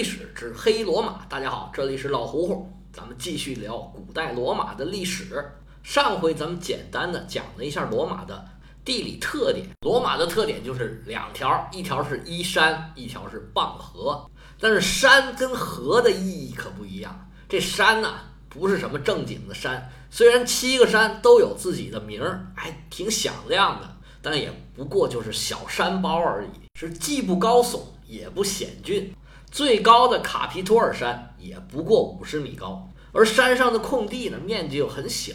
历史之黑罗马。大家好，这里是老胡胡，咱们继续聊古代罗马的历史。上回咱们简单的讲了一下罗马的地理特点，罗马的特点就是两条，一条是依山，一条是傍河。但是山跟河的意义可不一样，这山呢不是什么正经的山，虽然七个山都有自己的名儿，还挺响亮的，但也不过就是小山包而已，是既不高耸也不险峻。最高的卡皮托尔山也不过五十米高，而山上的空地呢面积又很小。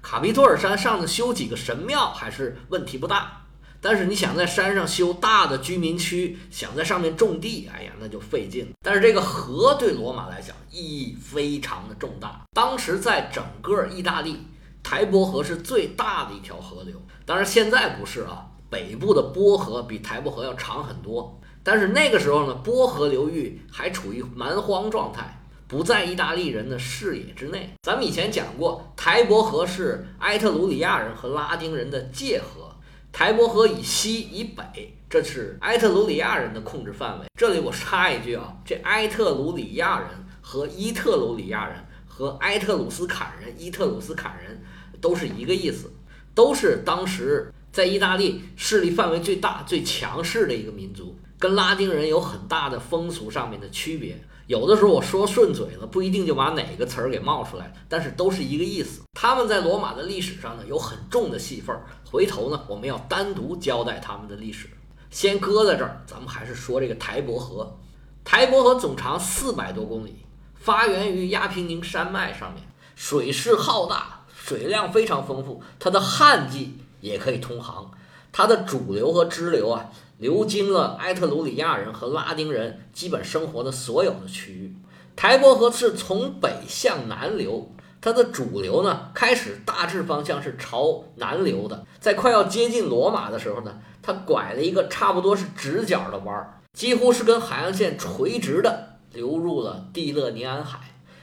卡皮托尔山上呢修几个神庙还是问题不大，但是你想在山上修大的居民区，想在上面种地，哎呀那就费劲。但是这个河对罗马来讲意义非常的重大，当时在整个意大利，台伯河是最大的一条河流，当然现在不是啊，北部的波河比台伯河要长很多。但是那个时候呢，波河流域还处于蛮荒状态，不在意大利人的视野之内。咱们以前讲过，台伯河是埃特鲁里亚人和拉丁人的界河，台伯河以西以北，这是埃特鲁里亚人的控制范围。这里我插一句啊，这埃特鲁里亚人和伊特鲁里亚人和埃特鲁斯坎人、伊特鲁斯坎人都是一个意思，都是当时在意大利势力范围最大、最强势的一个民族。跟拉丁人有很大的风俗上面的区别，有的时候我说顺嘴了，不一定就把哪个词儿给冒出来，但是都是一个意思。他们在罗马的历史上呢有很重的戏份儿，回头呢我们要单独交代他们的历史。先搁在这儿，咱们还是说这个台伯河。台伯河总长四百多公里，发源于亚平宁山脉上面，水势浩大，水量非常丰富，它的旱季也可以通航，它的主流和支流啊。流经了埃特鲁里亚人和拉丁人基本生活的所有的区域。台伯河是从北向南流，它的主流呢开始大致方向是朝南流的，在快要接近罗马的时候呢，它拐了一个差不多是直角的弯儿，几乎是跟海岸线垂直的流入了蒂勒尼安海。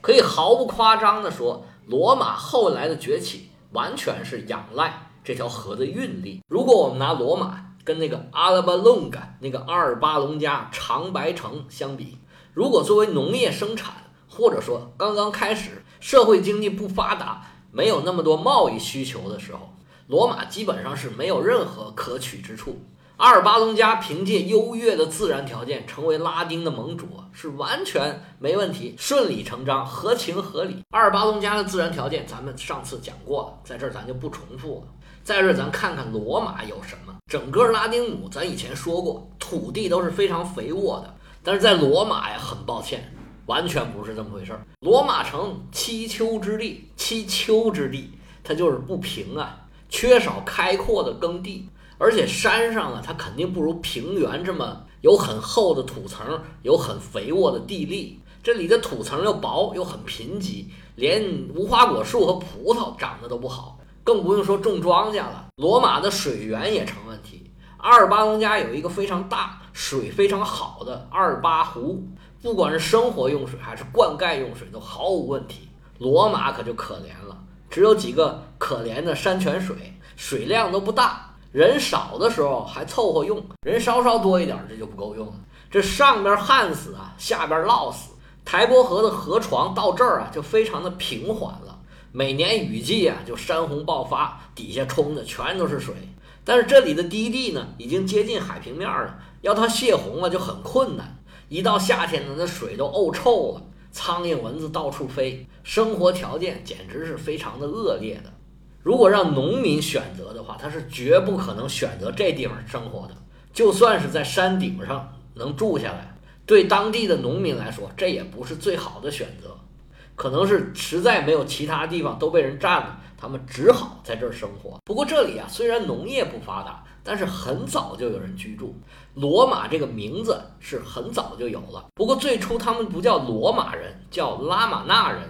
可以毫不夸张地说，罗马后来的崛起完全是仰赖这条河的运力。如果我们拿罗马，跟那个阿拉巴隆嘎那个阿尔巴隆加长白城相比，如果作为农业生产，或者说刚刚开始社会经济不发达，没有那么多贸易需求的时候，罗马基本上是没有任何可取之处。阿尔巴隆加凭借优越的自然条件成为拉丁的盟主，是完全没问题，顺理成章，合情合理。阿尔巴隆加的自然条件咱们上次讲过了，在这儿咱就不重复了。在这咱看看罗马有什么。整个拉丁姆，咱以前说过，土地都是非常肥沃的。但是在罗马呀，很抱歉，完全不是这么回事儿。罗马城七丘之地，七丘之地，它就是不平啊，缺少开阔的耕地，而且山上啊，它肯定不如平原这么有很厚的土层，有很肥沃的地力。这里的土层又薄又很贫瘠，连无花果树和葡萄长得都不好。更不用说种庄稼了，罗马的水源也成问题。阿尔巴隆加有一个非常大、水非常好的阿尔巴湖，不管是生活用水还是灌溉用水都毫无问题。罗马可就可怜了，只有几个可怜的山泉水，水量都不大，人少的时候还凑合用，人稍稍多一点这就不够用了。这上边旱死啊，下边涝死。台伯河的河床到这儿啊，就非常的平缓了。每年雨季啊，就山洪爆发，底下冲的全都是水。但是这里的低地呢，已经接近海平面了，要它泄洪了就很困难。一到夏天呢，那水都沤臭了，苍蝇蚊子到处飞，生活条件简直是非常的恶劣的。如果让农民选择的话，他是绝不可能选择这地方生活的。就算是在山顶上能住下来，对当地的农民来说，这也不是最好的选择。可能是实在没有其他地方都被人占了，他们只好在这儿生活。不过这里啊，虽然农业不发达，但是很早就有人居住。罗马这个名字是很早就有了。不过最初他们不叫罗马人，叫拉玛纳人。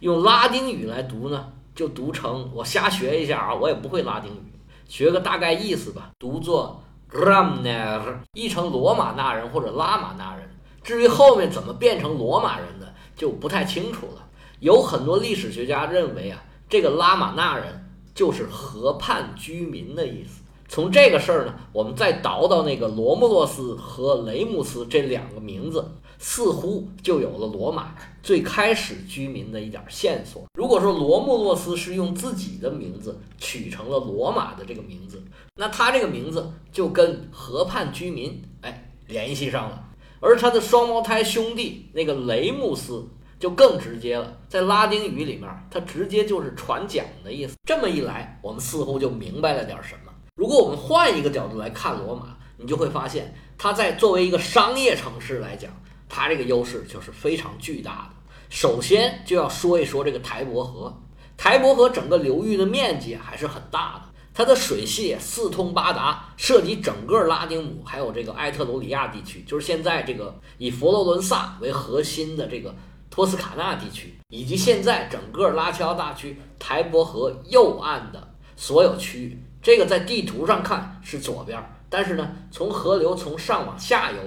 用拉丁语来读呢，就读成我瞎学一下啊，我也不会拉丁语，学个大概意思吧，读作 Ramner，译成罗马纳人或者拉玛纳人。至于后面怎么变成罗马人的，就不太清楚了。有很多历史学家认为啊，这个拉玛纳人就是河畔居民的意思，从这个事儿呢，我们再倒到那个罗慕洛斯和雷姆斯这两个名字，似乎就有了罗马最开始居民的一点线索。如果说罗慕洛斯是用自己的名字取成了罗马的这个名字，那他这个名字就跟河畔居民哎联系上了。而他的双胞胎兄弟那个雷姆斯就更直接了，在拉丁语里面，它直接就是传讲的意思。这么一来，我们似乎就明白了点什么。如果我们换一个角度来看罗马，你就会发现，它在作为一个商业城市来讲，它这个优势就是非常巨大的。首先就要说一说这个台伯河，台伯河整个流域的面积还是很大的。它的水系四通八达，涉及整个拉丁姆，还有这个埃特鲁里亚地区，就是现在这个以佛罗伦萨为核心的这个托斯卡纳地区，以及现在整个拉齐奥大区台伯河右岸的所有区域。这个在地图上看是左边，但是呢，从河流从上往下游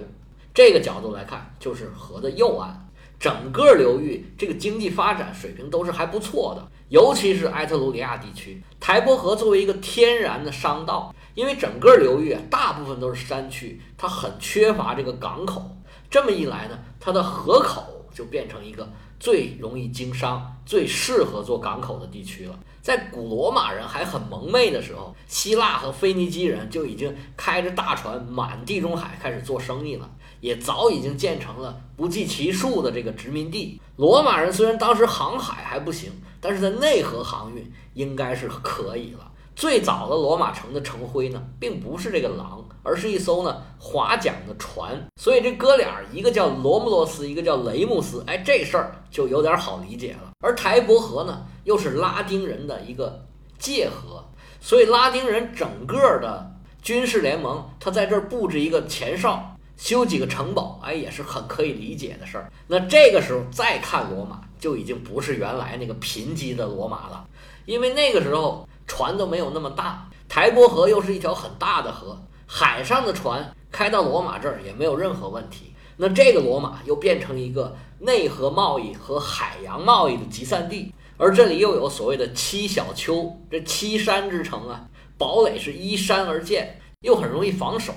这个角度来看，就是河的右岸。整个流域这个经济发展水平都是还不错的，尤其是埃特鲁里亚地区，台伯河作为一个天然的商道，因为整个流域大部分都是山区，它很缺乏这个港口。这么一来呢，它的河口就变成一个最容易经商、最适合做港口的地区了。在古罗马人还很蒙昧的时候，希腊和腓尼基人就已经开着大船满地中海开始做生意了。也早已经建成了不计其数的这个殖民地。罗马人虽然当时航海还不行，但是在内河航运应该是可以了。最早的罗马城的城徽呢，并不是这个狼，而是一艘呢划桨的船。所以这哥俩一个叫罗姆罗斯，一个叫雷姆斯，哎，这事儿就有点好理解了。而台伯河呢，又是拉丁人的一个界河，所以拉丁人整个的军事联盟，他在这儿布置一个前哨。修几个城堡，哎，也是很可以理解的事儿。那这个时候再看罗马，就已经不是原来那个贫瘠的罗马了，因为那个时候船都没有那么大，台伯河又是一条很大的河，海上的船开到罗马这儿也没有任何问题。那这个罗马又变成一个内河贸易和海洋贸易的集散地，而这里又有所谓的七小丘，这七山之城啊，堡垒是依山而建，又很容易防守。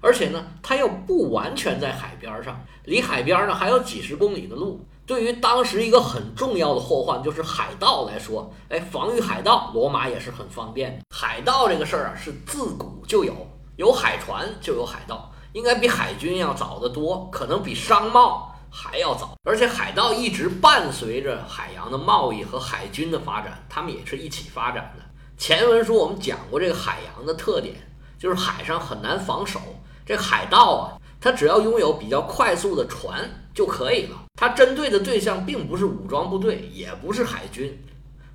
而且呢，它又不完全在海边上，离海边呢还有几十公里的路。对于当时一个很重要的祸患就是海盗来说，哎，防御海盗，罗马也是很方便。海盗这个事儿啊，是自古就有，有海船就有海盗，应该比海军要早得多，可能比商贸还要早。而且海盗一直伴随着海洋的贸易和海军的发展，他们也是一起发展的。前文书我们讲过这个海洋的特点，就是海上很难防守。这海盗啊，他只要拥有比较快速的船就可以了。他针对的对象并不是武装部队，也不是海军。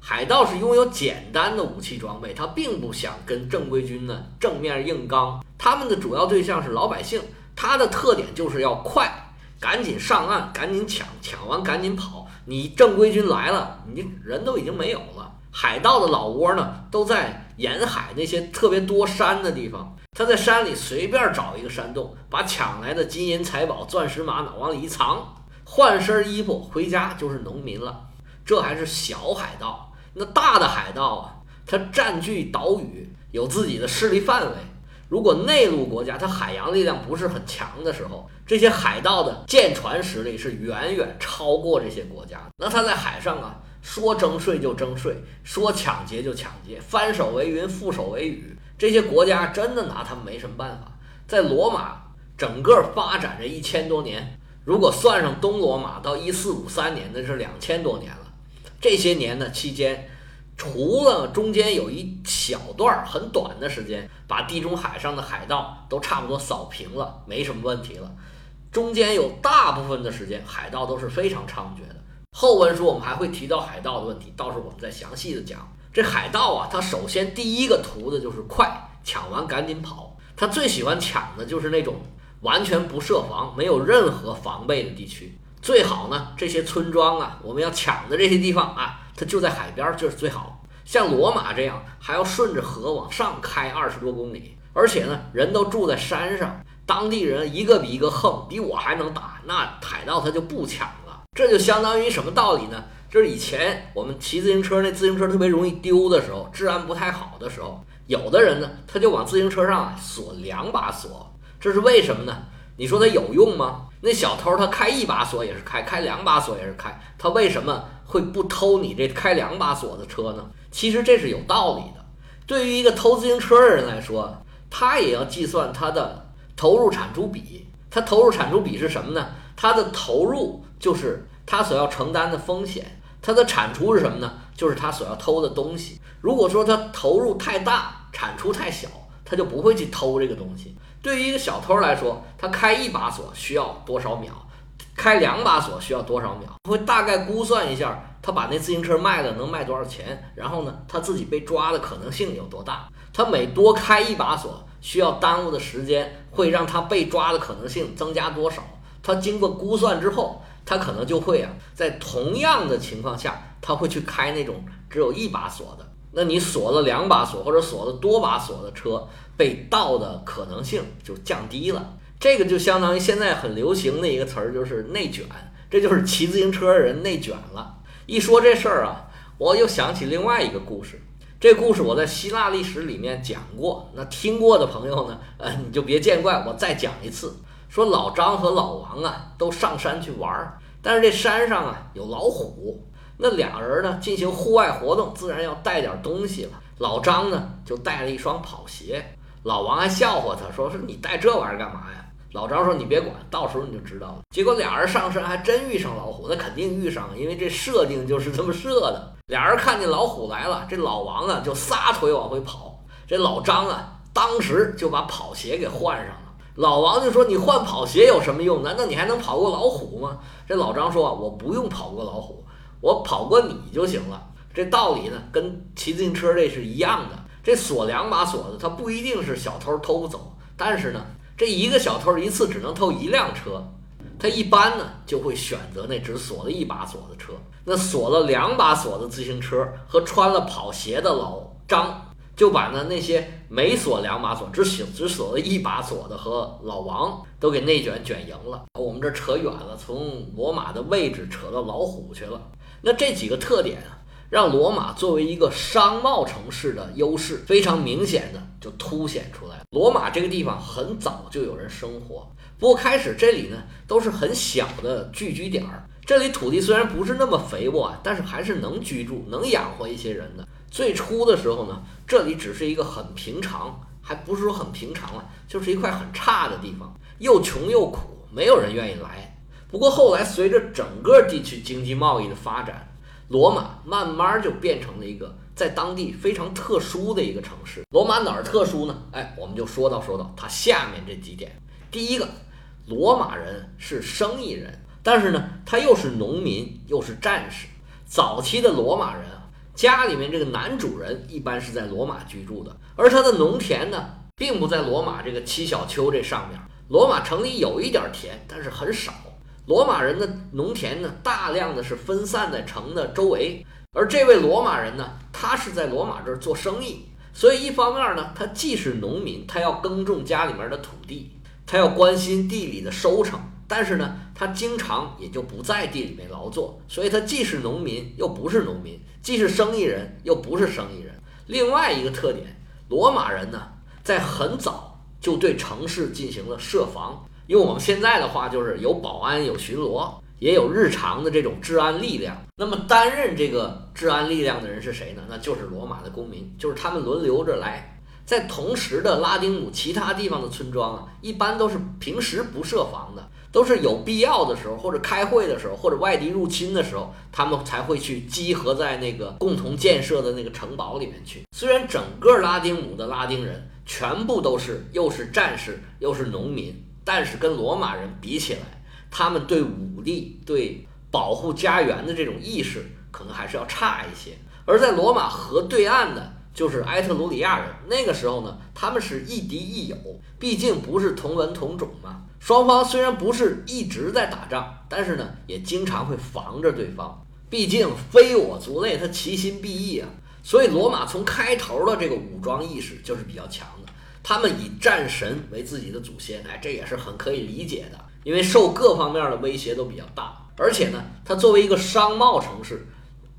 海盗是拥有简单的武器装备，他并不想跟正规军呢正面硬刚。他们的主要对象是老百姓，他的特点就是要快，赶紧上岸，赶紧抢，抢完赶紧跑。你正规军来了，你人都已经没有了。海盗的老窝呢，都在沿海那些特别多山的地方。他在山里随便找一个山洞，把抢来的金银财宝、钻石玛瑙往里一藏，换身衣服回家就是农民了。这还是小海盗，那大的海盗啊，他占据岛屿，有自己的势力范围。如果内陆国家它海洋力量不是很强的时候，这些海盗的舰船实力是远远超过这些国家。那他在海上啊，说征税就征税，说抢劫就抢劫，翻手为云，覆手为雨。这些国家真的拿他们没什么办法。在罗马整个发展这一千多年，如果算上东罗马到一四五三年，那是两千多年了。这些年的期间，除了中间有一小段很短的时间，把地中海上的海盗都差不多扫平了，没什么问题了。中间有大部分的时间，海盗都是非常猖獗的。后文书我们还会提到海盗的问题，到时候我们再详细的讲。这海盗啊，他首先第一个图的就是快，抢完赶紧跑。他最喜欢抢的就是那种完全不设防、没有任何防备的地区。最好呢，这些村庄啊，我们要抢的这些地方啊，它就在海边，就是最好。像罗马这样，还要顺着河往上开二十多公里，而且呢，人都住在山上，当地人一个比一个横，比我还能打，那海盗他就不抢了。这就相当于什么道理呢？就是以前我们骑自行车，那自行车特别容易丢的时候，治安不太好的时候，有的人呢，他就往自行车上锁两把锁，这是为什么呢？你说它有用吗？那小偷他开一把锁也是开，开两把锁也是开，他为什么会不偷你这开两把锁的车呢？其实这是有道理的。对于一个偷自行车的人来说，他也要计算他的投入产出比。他投入产出比是什么呢？他的投入就是他所要承担的风险，他的产出是什么呢？就是他所要偷的东西。如果说他投入太大，产出太小，他就不会去偷这个东西。对于一个小偷来说，他开一把锁需要多少秒，开两把锁需要多少秒，会大概估算一下，他把那自行车卖了能卖多少钱，然后呢，他自己被抓的可能性有多大？他每多开一把锁，需要耽误的时间会让他被抓的可能性增加多少？他经过估算之后，他可能就会啊，在同样的情况下，他会去开那种只有一把锁的。那你锁了两把锁或者锁了多把锁的车，被盗的可能性就降低了。这个就相当于现在很流行的一个词儿，就是内卷。这就是骑自行车的人内卷了。一说这事儿啊，我又想起另外一个故事。这故事我在希腊历史里面讲过，那听过的朋友呢，呃，你就别见怪，我再讲一次。说老张和老王啊，都上山去玩儿，但是这山上啊有老虎。那俩人呢进行户外活动，自然要带点东西了。老张呢就带了一双跑鞋，老王还笑话他说：“是你带这玩意儿干嘛呀？”老张说：“你别管，到时候你就知道了。”结果俩人上山还真遇上老虎，那肯定遇上，因为这设定就是这么设的。俩人看见老虎来了，这老王啊就撒腿往回跑，这老张啊当时就把跑鞋给换上了。老王就说：“你换跑鞋有什么用？难道你还能跑过老虎吗？”这老张说：“我不用跑过老虎。”我跑过你就行了，这道理呢，跟骑自行车这是一样的。这锁两把锁的，它不一定是小偷偷走，但是呢，这一个小偷一次只能偷一辆车，他一般呢就会选择那只锁了一把锁的车。那锁了两把锁的自行车和穿了跑鞋的老张，就把呢那些没锁两把锁，只锁只锁了一把锁的和老王都给内卷卷赢了。我们这扯远了，从罗马的位置扯到老虎去了。那这几个特点啊，让罗马作为一个商贸城市的优势非常明显的就凸显出来了。罗马这个地方很早就有人生活，不过开始这里呢都是很小的聚居点儿。这里土地虽然不是那么肥沃，但是还是能居住、能养活一些人的。最初的时候呢，这里只是一个很平常，还不是说很平常了，就是一块很差的地方，又穷又苦，没有人愿意来。不过后来，随着整个地区经济贸易的发展，罗马慢慢就变成了一个在当地非常特殊的一个城市。罗马哪儿特殊呢？哎，我们就说到说到它下面这几点。第一个，罗马人是生意人，但是呢，他又是农民，又是战士。早期的罗马人啊，家里面这个男主人一般是在罗马居住的，而他的农田呢，并不在罗马这个七小丘这上面。罗马城里有一点田，但是很少。罗马人的农田呢，大量的是分散在城的周围，而这位罗马人呢，他是在罗马这儿做生意，所以一方面呢，他既是农民，他要耕种家里面的土地，他要关心地里的收成，但是呢，他经常也就不在地里面劳作，所以他既是农民又不是农民，既是生意人又不是生意人。另外一个特点，罗马人呢，在很早就对城市进行了设防。用我们现在的话，就是有保安、有巡逻，也有日常的这种治安力量。那么担任这个治安力量的人是谁呢？那就是罗马的公民，就是他们轮流着来。在同时的拉丁姆其他地方的村庄啊，一般都是平时不设防的，都是有必要的时候，或者开会的时候，或者外敌入侵的时候，他们才会去集合在那个共同建设的那个城堡里面去。虽然整个拉丁姆的拉丁人全部都是又是战士又是农民。但是跟罗马人比起来，他们对武力、对保护家园的这种意识，可能还是要差一些。而在罗马河对岸的，就是埃特鲁里亚人。那个时候呢，他们是亦敌亦友，毕竟不是同文同种嘛。双方虽然不是一直在打仗，但是呢，也经常会防着对方。毕竟非我族类，他其心必异啊。所以罗马从开头的这个武装意识就是比较强。他们以战神为自己的祖先，哎，这也是很可以理解的，因为受各方面的威胁都比较大，而且呢，它作为一个商贸城市，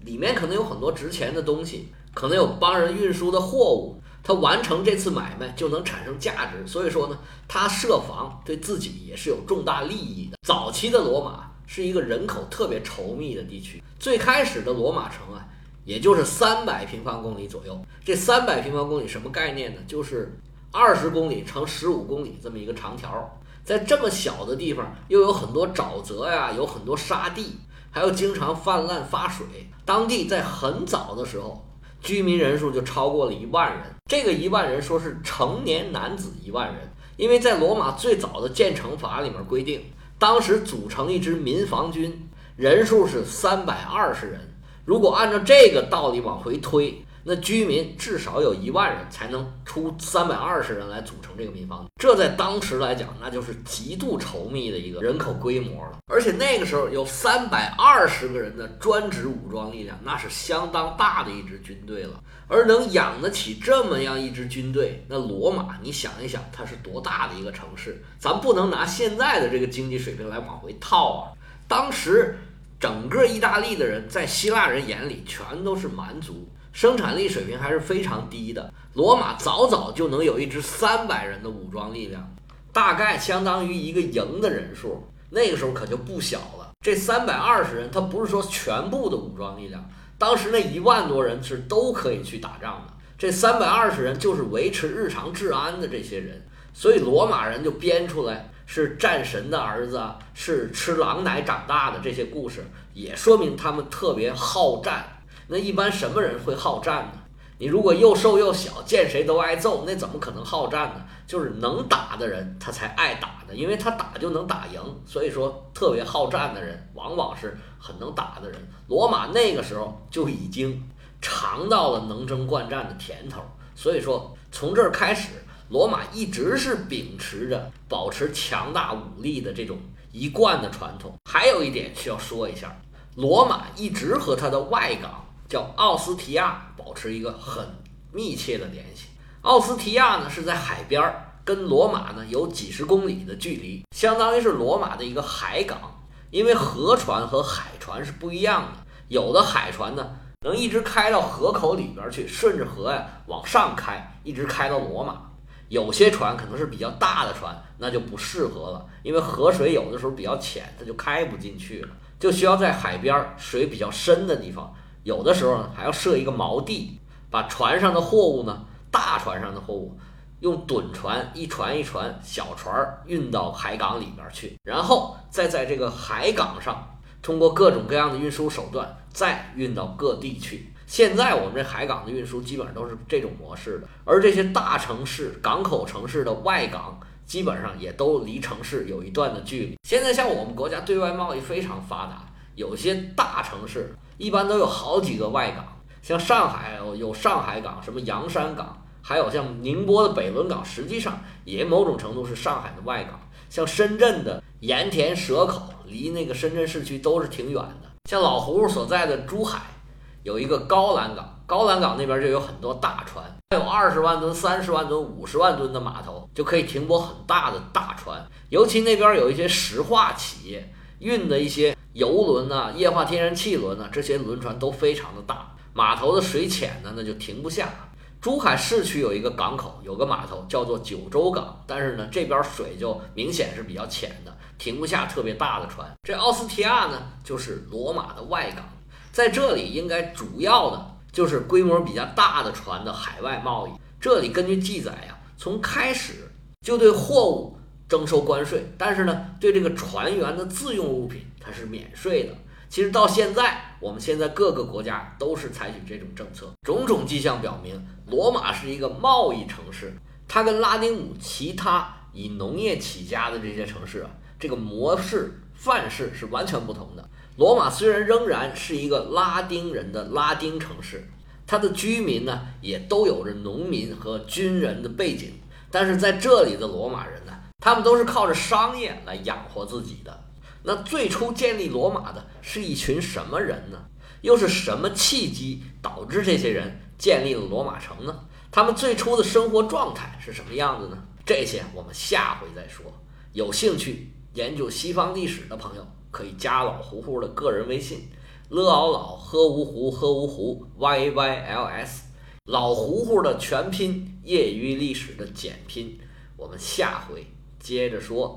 里面可能有很多值钱的东西，可能有帮人运输的货物，他完成这次买卖就能产生价值，所以说呢，他设防对自己也是有重大利益的。早期的罗马是一个人口特别稠密的地区，最开始的罗马城啊，也就是三百平方公里左右。这三百平方公里什么概念呢？就是二十公里乘十五公里这么一个长条，在这么小的地方，又有很多沼泽呀，有很多沙地，还有经常泛滥发水。当地在很早的时候。居民人数就超过了一万人，这个一万人说是成年男子一万人，因为在罗马最早的建城法里面规定，当时组成一支民防军，人数是三百二十人。如果按照这个道理往回推。那居民至少有一万人才能出三百二十人来组成这个民防，这在当时来讲，那就是极度稠密的一个人口规模了。而且那个时候有三百二十个人的专职武装力量，那是相当大的一支军队了。而能养得起这么样一支军队，那罗马，你想一想，它是多大的一个城市？咱不能拿现在的这个经济水平来往回套啊。当时整个意大利的人在希腊人眼里全都是蛮族。生产力水平还是非常低的。罗马早早就能有一支三百人的武装力量，大概相当于一个营的人数。那个时候可就不小了。这三百二十人，他不是说全部的武装力量。当时那一万多人是都可以去打仗的。这三百二十人就是维持日常治安的这些人。所以罗马人就编出来是战神的儿子，是吃狼奶长大的这些故事，也说明他们特别好战。那一般什么人会好战呢？你如果又瘦又小，见谁都挨揍，那怎么可能好战呢？就是能打的人，他才爱打的，因为他打就能打赢。所以说，特别好战的人，往往是很能打的人。罗马那个时候就已经尝到了能征惯战的甜头，所以说从这儿开始，罗马一直是秉持着保持强大武力的这种一贯的传统。还有一点需要说一下，罗马一直和他的外港。叫奥斯提亚，保持一个很密切的联系。奥斯提亚呢是在海边儿，跟罗马呢有几十公里的距离，相当于是罗马的一个海港。因为河船和海船是不一样的，有的海船呢能一直开到河口里边去，顺着河呀往上开，一直开到罗马。有些船可能是比较大的船，那就不适合了，因为河水有的时候比较浅，它就开不进去了，就需要在海边水比较深的地方。有的时候呢，还要设一个锚地，把船上的货物呢，大船上的货物，用趸船一船一船小船运到海港里边去，然后再在这个海港上，通过各种各样的运输手段再运到各地去。现在我们这海港的运输基本上都是这种模式的，而这些大城市、港口城市的外港，基本上也都离城市有一段的距离。现在像我们国家对外贸易非常发达，有些大城市。一般都有好几个外港，像上海有上海港，什么洋山港，还有像宁波的北仑港，实际上也某种程度是上海的外港。像深圳的盐田蛇口，离那个深圳市区都是挺远的。像老胡所在的珠海，有一个高栏港，高栏港那边就有很多大船，有二十万吨、三十万吨、五十万吨的码头，就可以停泊很大的大船。尤其那边有一些石化企业运的一些。油轮呐，液化天然气轮呐，这些轮船都非常的大，码头的水浅呢，那就停不下。珠海市区有一个港口，有个码头叫做九州港，但是呢，这边水就明显是比较浅的，停不下特别大的船。这奥斯提亚呢，就是罗马的外港，在这里应该主要的就是规模比较大的船的海外贸易。这里根据记载呀，从开始就对货物征收关税，但是呢，对这个船员的自用物品。它是免税的。其实到现在，我们现在各个国家都是采取这种政策。种种迹象表明，罗马是一个贸易城市。它跟拉丁姆其他以农业起家的这些城市啊，这个模式范式是完全不同的。罗马虽然仍然是一个拉丁人的拉丁城市，它的居民呢也都有着农民和军人的背景，但是在这里的罗马人呢，他们都是靠着商业来养活自己的。那最初建立罗马的是一群什么人呢？又是什么契机导致这些人建立了罗马城呢？他们最初的生活状态是什么样子呢？这些我们下回再说。有兴趣研究西方历史的朋友，可以加老胡胡的个人微信：了嗷老喝芜湖喝芜湖 y y l s。老胡胡的全拼，业余历史的简拼。我们下回接着说。